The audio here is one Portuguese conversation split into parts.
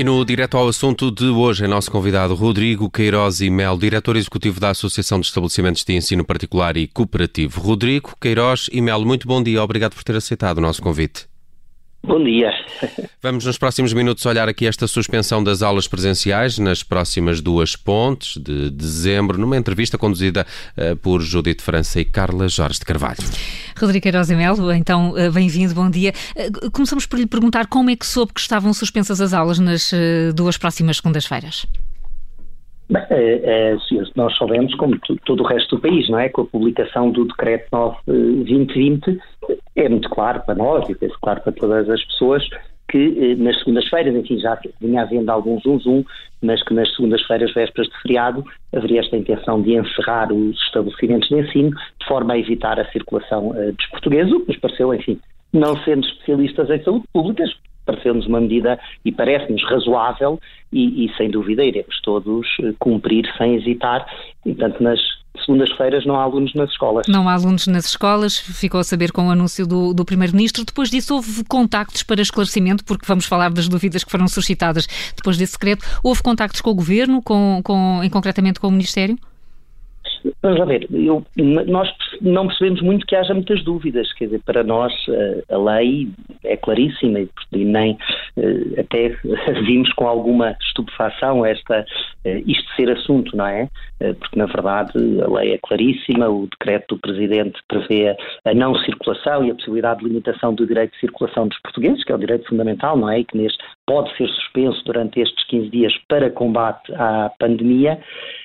E no direto ao assunto de hoje é nosso convidado Rodrigo Queiroz e Mel, diretor executivo da Associação de Estabelecimentos de Ensino Particular e Cooperativo. Rodrigo Queiroz e Mel, muito bom dia, obrigado por ter aceitado o nosso convite. Bom dia. Vamos nos próximos minutos olhar aqui esta suspensão das aulas presenciais nas próximas duas pontes de dezembro, numa entrevista conduzida uh, por Judite França e Carla Jorge de Carvalho. Rodrigo Queiroz e Melo, então uh, bem-vindo, bom dia. Uh, começamos por lhe perguntar como é que soube que estavam suspensas as aulas nas duas próximas segundas-feiras. Bem, é, é, nós soubemos, como todo o resto do país, não é? Com a publicação do Decreto 9 2020, é muito claro para nós e penso claro para todas as pessoas que eh, nas segundas-feiras, enfim, já vinha havendo algum zum zum, mas que nas segundas-feiras, vésperas de feriado, haveria esta intenção de encerrar os estabelecimentos de ensino de forma a evitar a circulação uh, dos portugueses, o que nos pareceu, enfim, não sendo especialistas em saúde pública, pareceu-nos uma medida e parece-nos razoável e, e, sem dúvida iremos todos eh, cumprir sem hesitar portanto nas segundas-feiras não há alunos nas escolas. Não há alunos nas escolas, ficou a saber com o anúncio do, do Primeiro-Ministro. Depois disso houve contactos para esclarecimento, porque vamos falar das dúvidas que foram suscitadas depois desse decreto. Houve contactos com o Governo, com, com, em concretamente com o Ministério? Vamos ver, eu, nós não percebemos muito que haja muitas dúvidas, quer dizer, para nós eh, a lei é claríssima e nem eh, até vimos com alguma estupefação esta, eh, isto ser assunto, não é? Porque na verdade a lei é claríssima, o decreto do Presidente prevê a não circulação e a possibilidade de limitação do direito de circulação dos portugueses, que é o direito fundamental, não é? E que neste pode ser suspenso durante estes 15 dias para combate à pandemia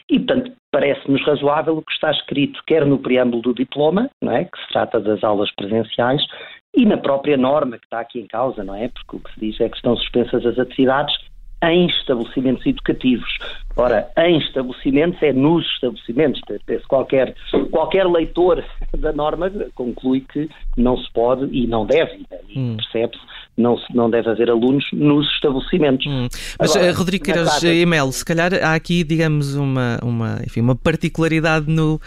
e, portanto, parece-nos razoável o que está escrito quer no preâmbulo do diploma, não é, que se trata das aulas presenciais, e na própria norma que está aqui em causa, não é? Porque o que se diz é que estão suspensas as atividades em estabelecimentos educativos. Ora, em estabelecimentos é nos estabelecimentos. Qualquer, qualquer leitor da norma conclui que não se pode e não deve, e hum. percebe-se não, não deve haver alunos nos estabelecimentos. Hum. Mas, Agora, eh, Rodrigo Queiroz e Mel, se calhar há aqui, digamos, uma, uma, enfim, uma particularidade no, uh,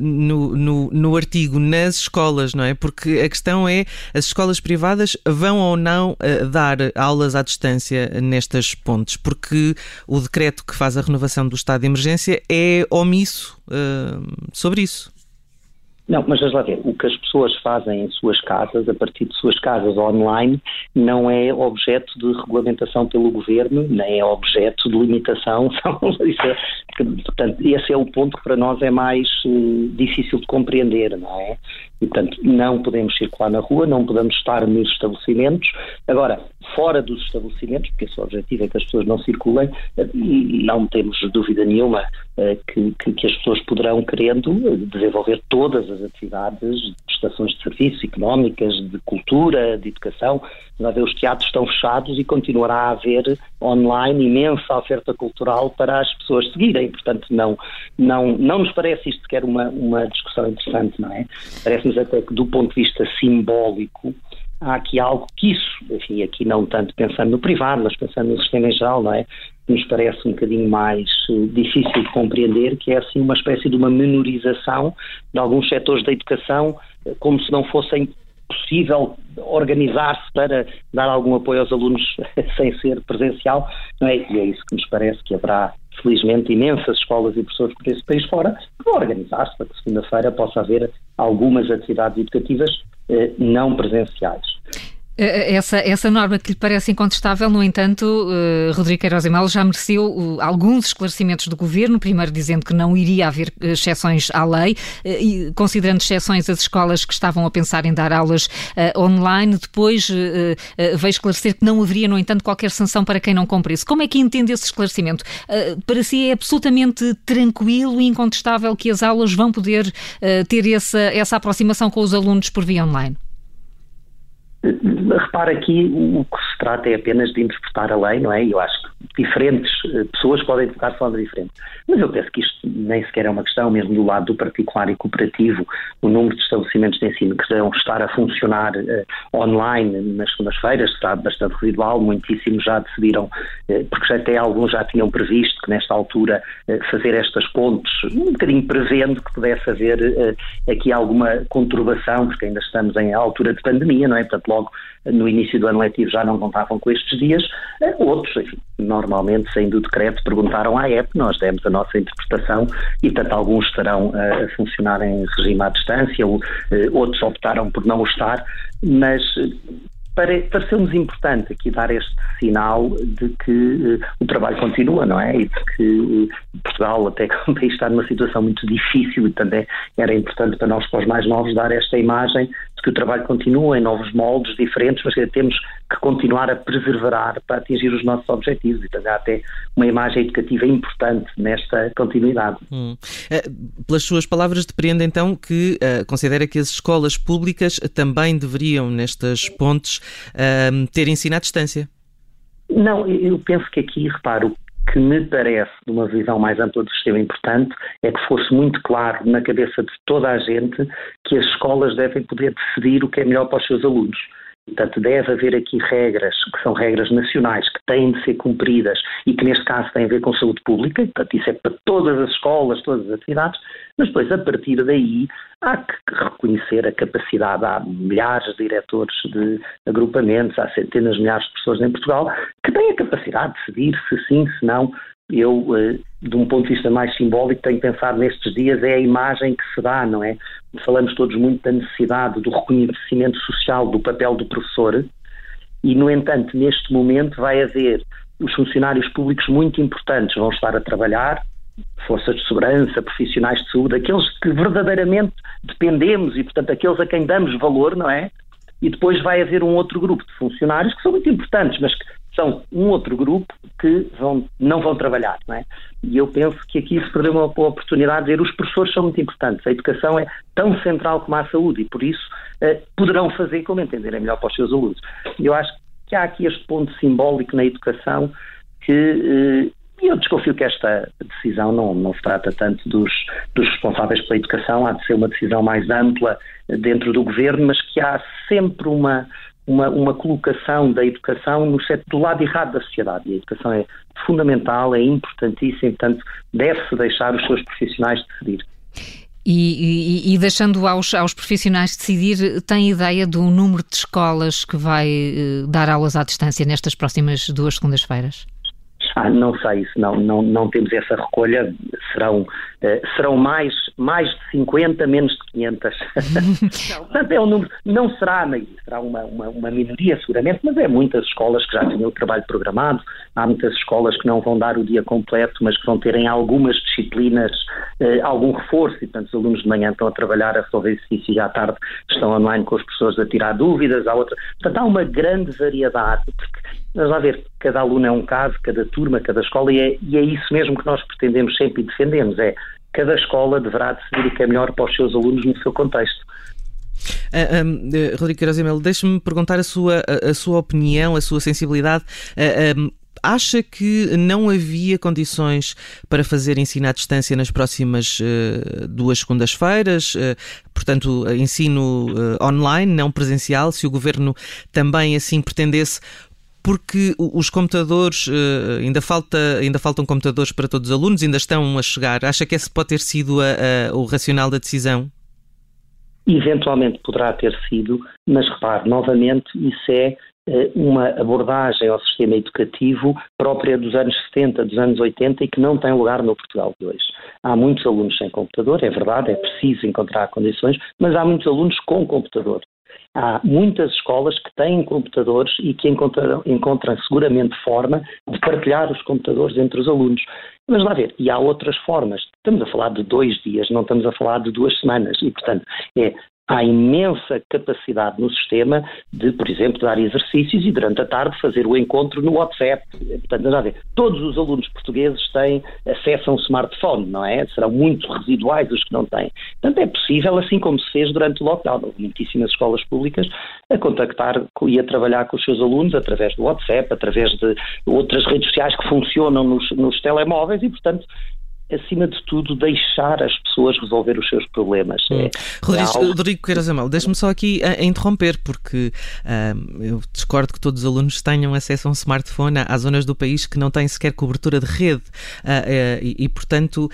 no, no, no, artigo nas escolas, não é? Porque a questão é, as escolas privadas vão ou não uh, dar aulas à distância nestas pontes? Porque o decreto que faz a renovação do estado de emergência é omisso uh, sobre isso. Não, mas vamos lá ver, o que as pessoas fazem em suas casas, a partir de suas casas online, não é objeto de regulamentação pelo governo, nem é objeto de limitação. É, portanto, esse é o ponto que para nós é mais uh, difícil de compreender, não é? Portanto, não podemos circular na rua, não podemos estar nos estabelecimentos. Agora, fora dos estabelecimentos, porque esse objetivo é que as pessoas não circulem, eh, não temos dúvida nenhuma eh, que, que, que, as pessoas poderão, querendo, desenvolver todas as atividades de prestações de serviço, económicas, de cultura, de educação. Os teatros estão fechados e continuará a haver online imensa oferta cultural para as pessoas seguirem. Portanto, não, não, não nos parece isto sequer uma, uma discussão interessante, não é? Parece-nos até que, do ponto de vista simbólico, há aqui algo que isso, enfim, aqui não tanto pensando no privado, mas pensando no sistema em geral, não é? Nos parece um bocadinho mais uh, difícil de compreender, que é assim uma espécie de uma menorização de alguns setores da educação, uh, como se não fossem possível organizar-se para dar algum apoio aos alunos sem ser presencial, não é? E é isso que nos parece que haverá, felizmente, imensas escolas e professores por esse país fora que vão organizar-se para que segunda-feira possa haver algumas atividades educativas eh, não presenciais. Eh, essa, essa norma que lhe parece incontestável, no entanto, uh, Rodrigo Queiroz e Melo já mereceu uh, alguns esclarecimentos do Governo, primeiro dizendo que não iria haver exceções à lei, e considerando exceções as escolas que estavam a pensar em dar aulas online, depois veio esclarecer que não haveria, no entanto, qualquer sanção para quem não cumprisse. Como é que entende esse esclarecimento? para si é absolutamente tranquilo e incontestável que as aulas vão poder ter essa, essa aproximação com os alunos por via online? Repara aqui, o que se trata é apenas de interpretar a lei, não é? Eu acho que diferentes eh, pessoas podem tocar de forma diferente. Mas eu penso que isto nem sequer é uma questão, mesmo do lado do particular e cooperativo, o número de estabelecimentos de ensino que devem estar a funcionar uh, online nas segundas-feiras será bastante residual, muitíssimos já decidiram, uh, porque até alguns já tinham previsto que nesta altura uh, fazer estas pontes, um bocadinho prevendo que pudesse haver aqui alguma conturbação, porque ainda estamos em altura de pandemia, não é? Portanto, logo no início do ano letivo já não contavam com estes dias, eh, outros, enfim, normalmente, saindo do decreto, perguntaram à EP, nós demos a nossa interpretação e, tanto alguns estarão uh, a funcionar em regime à distância, ou, uh, outros optaram por não estar, mas pareceu-nos importante aqui dar este sinal de que o trabalho continua, não é? E de que Portugal, até que país está numa situação muito difícil e também era importante para nós, para os mais novos, dar esta imagem que o trabalho continua em novos moldes diferentes, mas que temos que continuar a perseverar para atingir os nossos objetivos e também há até uma imagem educativa importante nesta continuidade. Hum. Eh, pelas suas palavras, depreende então que uh, considera que as escolas públicas também deveriam, nestas pontes, uh, ter ensino à distância? Não, eu penso que aqui, reparo, que me parece, de uma visão mais ampla do sistema importante, é que fosse muito claro na cabeça de toda a gente que as escolas devem poder decidir o que é melhor para os seus alunos. Portanto, deve haver aqui regras que são regras nacionais, que têm de ser cumpridas e que, neste caso, têm a ver com saúde pública. Portanto, isso é para todas as escolas, todas as atividades. Mas depois, a partir daí, há que reconhecer a capacidade. Há milhares de diretores de agrupamentos, há centenas de milhares de pessoas em Portugal que têm a capacidade de decidir se sim, se não eu, eh, de um ponto de vista mais simbólico, tenho pensado nestes dias é a imagem que se dá, não é? Falamos todos muito da necessidade do reconhecimento social do papel do professor e, no entanto, neste momento vai haver os funcionários públicos muito importantes vão estar a trabalhar, forças de segurança, profissionais de saúde, aqueles que verdadeiramente dependemos e, portanto, aqueles a quem damos valor, não é? E depois vai haver um outro grupo de funcionários que são muito importantes, mas que são um outro grupo que vão, não vão trabalhar. Não é? E eu penso que aqui se perdeu uma oportunidade de dizer os professores são muito importantes, a educação é tão central como a saúde e por isso eh, poderão fazer como entenderem melhor para os seus alunos. Eu acho que há aqui este ponto simbólico na educação que eh, eu desconfio que esta decisão não, não se trata tanto dos, dos responsáveis pela educação, há de ser uma decisão mais ampla dentro do governo, mas que há sempre uma, uma, uma colocação da educação no do lado errado da sociedade. E a educação é fundamental, é importantíssima, portanto, deve-se deixar os seus profissionais decidir. E, e, e, deixando aos, aos profissionais decidir, tem ideia do número de escolas que vai uh, dar aulas à distância nestas próximas duas segundas-feiras? Ah, não sei, isso não, não, não temos essa recolha, serão, uh, serão mais, mais de 50, menos de 500. não, portanto, é um número, não será a maioria, será uma, uma, uma, minoria seguramente, mas é muitas escolas que já tinham o trabalho programado, há muitas escolas que não vão dar o dia completo, mas que vão ter em algumas disciplinas uh, algum reforço, e portanto os alunos de manhã estão a trabalhar a resolver exercícios e à tarde estão online com os professores a tirar dúvidas, há outra. Portanto, há uma grande variedade, porque Vamos lá ver, cada aluno é um caso, cada turma, cada escola, e é, e é isso mesmo que nós pretendemos sempre e defendemos, é cada escola deverá decidir o que é melhor para os seus alunos no seu contexto. Uh, um, uh, Rodrigo Queiroz deixe-me perguntar a sua, a, a, sua opinião, a sua sensibilidade. Uh, um, acha que não havia condições para fazer ensino à distância nas próximas uh, duas segundas-feiras? Uh, portanto, ensino online, não presencial, se o governo também assim pretendesse, porque os computadores, eh, ainda, falta, ainda faltam computadores para todos os alunos, ainda estão a chegar. Acha que esse pode ter sido a, a, o racional da decisão? Eventualmente poderá ter sido, mas repare, novamente, isso é eh, uma abordagem ao sistema educativo própria dos anos 70, dos anos 80 e que não tem lugar no Portugal de hoje. Há muitos alunos sem computador, é verdade, é preciso encontrar condições, mas há muitos alunos com computador. Há muitas escolas que têm computadores e que encontram, encontram seguramente forma de partilhar os computadores entre os alunos. Mas lá ver, e há outras formas. Estamos a falar de dois dias, não estamos a falar de duas semanas. E, portanto, é há imensa capacidade no sistema de, por exemplo, dar exercícios e durante a tarde fazer o encontro no WhatsApp. Portanto, já ver, todos os alunos portugueses têm acesso a um smartphone, não é? Serão muito residuais os que não têm. Portanto, é possível, assim como se fez durante o lockdown. Muitíssimas escolas públicas a contactar e a trabalhar com os seus alunos através do WhatsApp, através de outras redes sociais que funcionam nos, nos telemóveis e, portanto, acima de tudo, deixar as pessoas resolver os seus problemas. Hum. É, Rodrigo, é algo... Rodrigo Queiroz Amel, deixe-me só aqui a, a interromper, porque uh, eu discordo que todos os alunos tenham acesso a um smartphone. Há zonas do país que não têm sequer cobertura de rede uh, uh, e, e, portanto,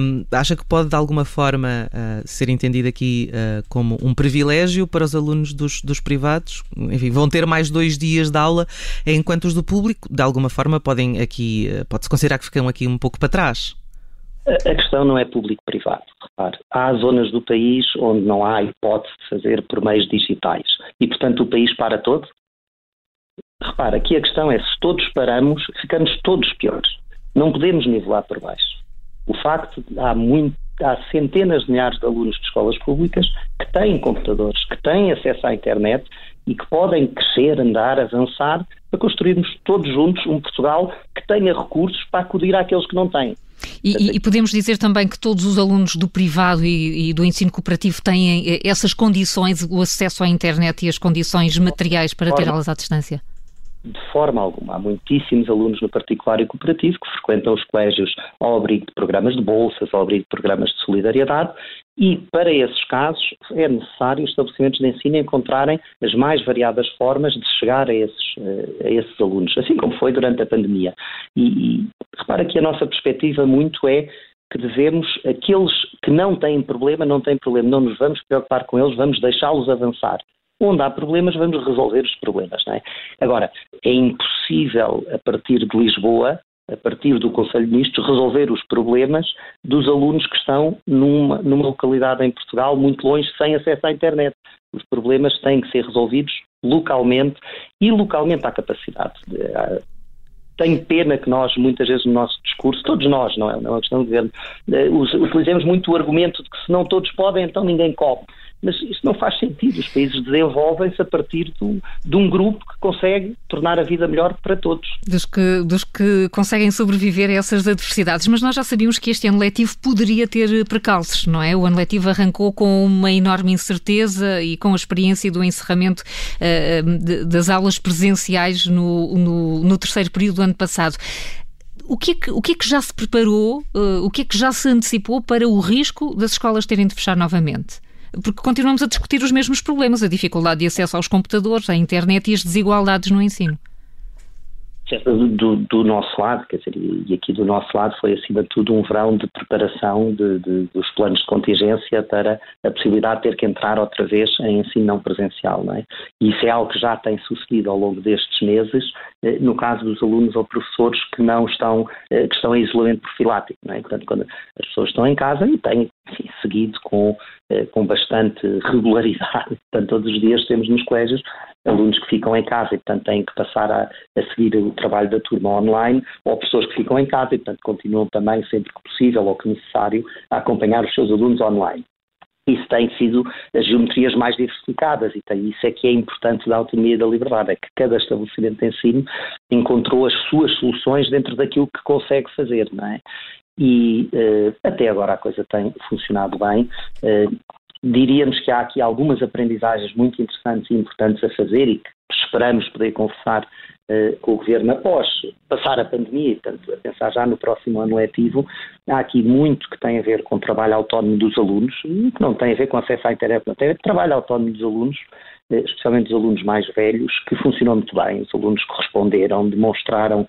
um, acha que pode de alguma forma ser entendido aqui como um privilégio para os alunos dos, dos privados? Enfim, vão ter mais dois dias de aula, enquanto os do público, de alguma forma, podem aqui, pode-se considerar que ficam aqui um pouco para trás. A questão não é público-privado. Há zonas do país onde não há hipótese de fazer por meios digitais e, portanto, o país para todo. Repare, aqui a questão é se todos paramos, ficamos todos piores. Não podemos nivelar por baixo. O facto de há, muito, há centenas de milhares de alunos de escolas públicas que têm computadores, que têm acesso à internet e que podem crescer, andar, avançar para construirmos todos juntos um Portugal que tenha recursos para acudir àqueles que não têm. E, e, podemos dizer também que todos os alunos do privado e, e, do ensino cooperativo têm eh, essas condições, o acesso à internet e as condições materiais para ter aulas à distância? De forma alguma. Há muitíssimos alunos no particular e cooperativo que frequentam os colégios ao abrigo de programas de bolsas, ao abrigo de programas de solidariedade e, para esses casos, é necessário os estabelecimentos de ensino encontrarem as mais variadas formas de chegar a esses, eh, a esses alunos, assim como foi durante a pandemia. E, e repara que a nossa perspectiva muito é que devemos, aqueles que não têm problema, não têm problema, não nos vamos preocupar com eles, vamos deixá-los avançar. Onde há problemas, vamos resolver os problemas. É? Agora, é impossível, a partir de Lisboa, a partir do Conselho de Ministros, resolver os problemas dos alunos que estão numa, numa localidade em Portugal muito longe, sem acesso à internet. Os problemas têm que ser resolvidos localmente e localmente à capacidade. Tenho pena que nós, muitas vezes no nosso discurso, todos nós, não é, não é uma questão de governo, eh, utilizemos muito o argumento de que se não todos podem, então ninguém come mas isso não faz sentido. Os países desenvolvem-se a partir do, de um grupo que consegue tornar a vida melhor para todos. Dos que, dos que conseguem sobreviver a essas adversidades. Mas nós já sabíamos que este ano letivo poderia ter precalços, não é? O ano letivo arrancou com uma enorme incerteza e com a experiência do encerramento uh, de, das aulas presenciais no, no, no terceiro período do ano passado o que, é que, o que é que já se preparou, uh, o que é que já se antecipou para o risco das escolas terem de fechar novamente? Porque continuamos a discutir os mesmos problemas, a dificuldade de acesso aos computadores, à internet e as desigualdades no ensino. Do, do, nosso lado, quer dizer, e aqui do nosso lado foi acima de tudo um verão de preparação de, de, dos planos de contingência para a possibilidade de ter que entrar outra vez em ensino não presencial, não é? E isso é algo que já tem sucedido ao longo destes meses, eh, no caso dos alunos ou professores que não estão, eh, que estão em isolamento profilático, não é? Portanto, quando as pessoas estão em casa e têm enfim, seguido com, eh, com bastante regularidade, portanto, todos os dias temos nos colégios alunos que ficam em casa e, portanto, têm que passar a, a, seguir o trabalho da turma online, ou pessoas que ficam em casa e, portanto, continuam também, sempre que possível ou que necessário, a acompanhar os seus alunos online. Isso tem sido as geometrias mais diversificadas e tem, isso é que é importante da autonomia e da liberdade, é que cada estabelecimento de ensino encontrou as suas soluções dentro daquilo que consegue fazer, não é? E uh, até agora a coisa tem funcionado bem. Uh, diríamos que há aqui algumas aprendizagens muito interessantes e importantes a fazer e que esperamos poder conversar com o Governo após passar a pandemia e, portanto, a pensar já no próximo ano letivo. Há aqui muito que tem a ver com o trabalho autónomo dos alunos, que não tem a ver com acesso à internet, não tem a ver com trabalho autónomo dos alunos, uh, especialmente os alunos mais velhos, que funcionou muito bem. Os alunos que responderam, demonstraram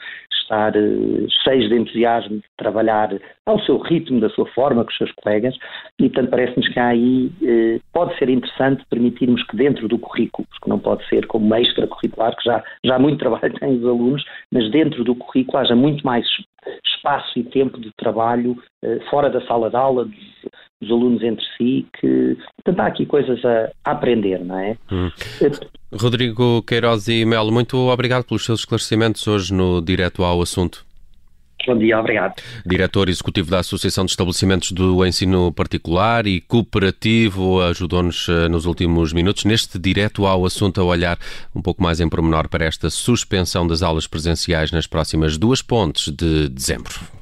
estar uh, cheios de entusiasmo de trabalhar ao seu ritmo, da sua forma, com os seus colegas, e portanto parece-nos que aí uh, pode ser interessante permitirmos que dentro do currículo, porque não pode ser como extracurricular, que já, já muito trabalho têm os alunos, mas dentro do currículo haja muito mais espaço e tempo de trabalho uh, fora da sala de aula, dos, dos, alunos entre si, que portanto há aqui coisas a, a aprender, não é? Hum. Rodrigo Queiroz e Melo, muito obrigado pelos seus esclarecimentos hoje no Direto ao Assunto. Bom dia, obrigado. Diretor Executivo da Associação de Estabelecimentos do Ensino Particular e Cooperativo ajudou-nos eh, nos últimos minutos neste direto ao assunto a olhar um pouco mais em pormenor para esta suspensão das aulas presenciais nas próximas duas pontes de dezembro.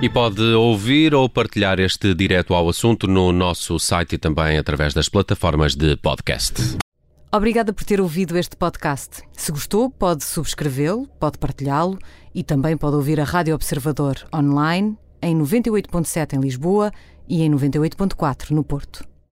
E pode ouvir ou partilhar este direto ao assunto no nosso site e também através das plataformas de podcast. Obrigada por ter ouvido este podcast. Se gostou, pode subscrevê-lo, pode partilhá-lo e também pode ouvir a Rádio Observador online em 98.7 em Lisboa e em 98.4 no Porto.